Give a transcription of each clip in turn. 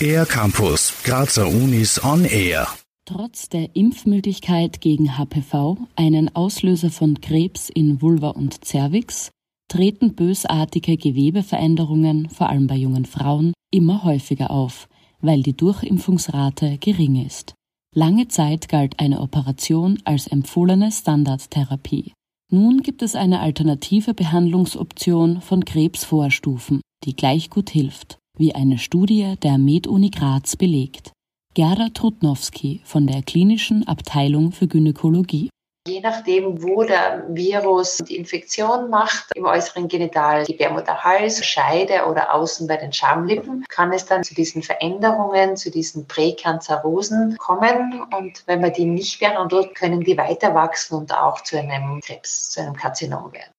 Air Campus, Grazer Unis on Air. Trotz der Impfmöglichkeit gegen HPV, einen Auslöser von Krebs in Vulva und Cervix, treten bösartige Gewebeveränderungen, vor allem bei jungen Frauen, immer häufiger auf, weil die Durchimpfungsrate gering ist. Lange Zeit galt eine Operation als empfohlene Standardtherapie. Nun gibt es eine alternative Behandlungsoption von Krebsvorstufen, die gleich gut hilft, wie eine Studie der MedUni Graz belegt. Gerda Trutnowski von der Klinischen Abteilung für Gynäkologie. Je nachdem, wo der Virus die Infektion macht, im äußeren Genital, Gebärmutterhals, Scheide oder außen bei den Schamlippen, kann es dann zu diesen Veränderungen, zu diesen Präkanzerosen kommen. Und wenn wir die nicht behandelt, können die weiter wachsen und auch zu einem Krebs, zu einem Karzinom werden.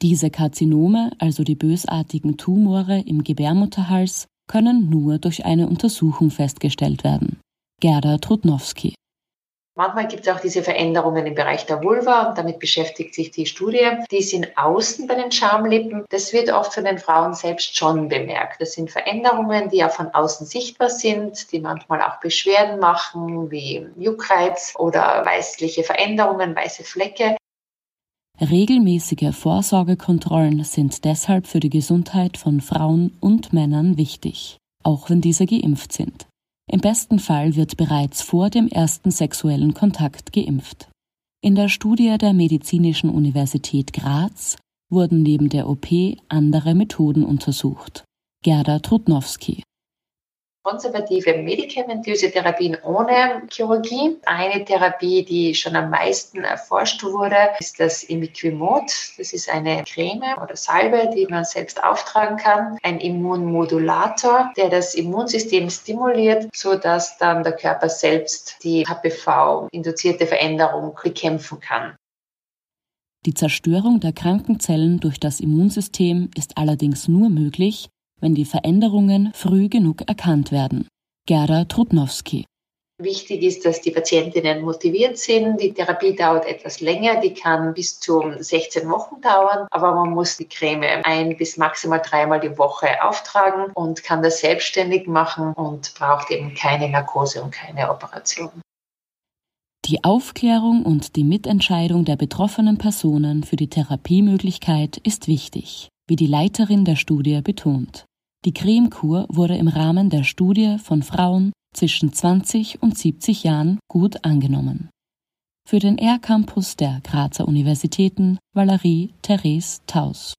Diese Karzinome, also die bösartigen Tumore im Gebärmutterhals, können nur durch eine Untersuchung festgestellt werden. Gerda Trutnowski. Manchmal gibt es auch diese Veränderungen im Bereich der Vulva und damit beschäftigt sich die Studie. Die sind außen bei den Schamlippen. Das wird oft von den Frauen selbst schon bemerkt. Das sind Veränderungen, die ja von außen sichtbar sind, die manchmal auch Beschwerden machen, wie Juckreiz oder weißliche Veränderungen, weiße Flecke. Regelmäßige Vorsorgekontrollen sind deshalb für die Gesundheit von Frauen und Männern wichtig, auch wenn diese geimpft sind. Im besten Fall wird bereits vor dem ersten sexuellen Kontakt geimpft. In der Studie der Medizinischen Universität Graz wurden neben der OP andere Methoden untersucht. Gerda Trutnowski konservative medikamentöse Therapien ohne Chirurgie. Eine Therapie, die schon am meisten erforscht wurde, ist das Imiquimod. Das ist eine Creme oder Salbe, die man selbst auftragen kann. Ein Immunmodulator, der das Immunsystem stimuliert, sodass dann der Körper selbst die HPV-induzierte Veränderung bekämpfen kann. Die Zerstörung der Krankenzellen durch das Immunsystem ist allerdings nur möglich, wenn die Veränderungen früh genug erkannt werden. Gerda Trutnowski. Wichtig ist, dass die Patientinnen motiviert sind. Die Therapie dauert etwas länger, die kann bis zu 16 Wochen dauern, aber man muss die Creme ein bis maximal dreimal die Woche auftragen und kann das selbstständig machen und braucht eben keine Narkose und keine Operation. Die Aufklärung und die Mitentscheidung der betroffenen Personen für die Therapiemöglichkeit ist wichtig, wie die Leiterin der Studie betont. Die Cremekur wurde im Rahmen der Studie von Frauen zwischen 20 und 70 Jahren gut angenommen. Für den R-Campus der Grazer Universitäten Valerie Therese Taus.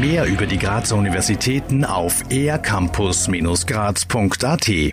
Mehr über die Grazer Universitäten auf ercampus-graz.at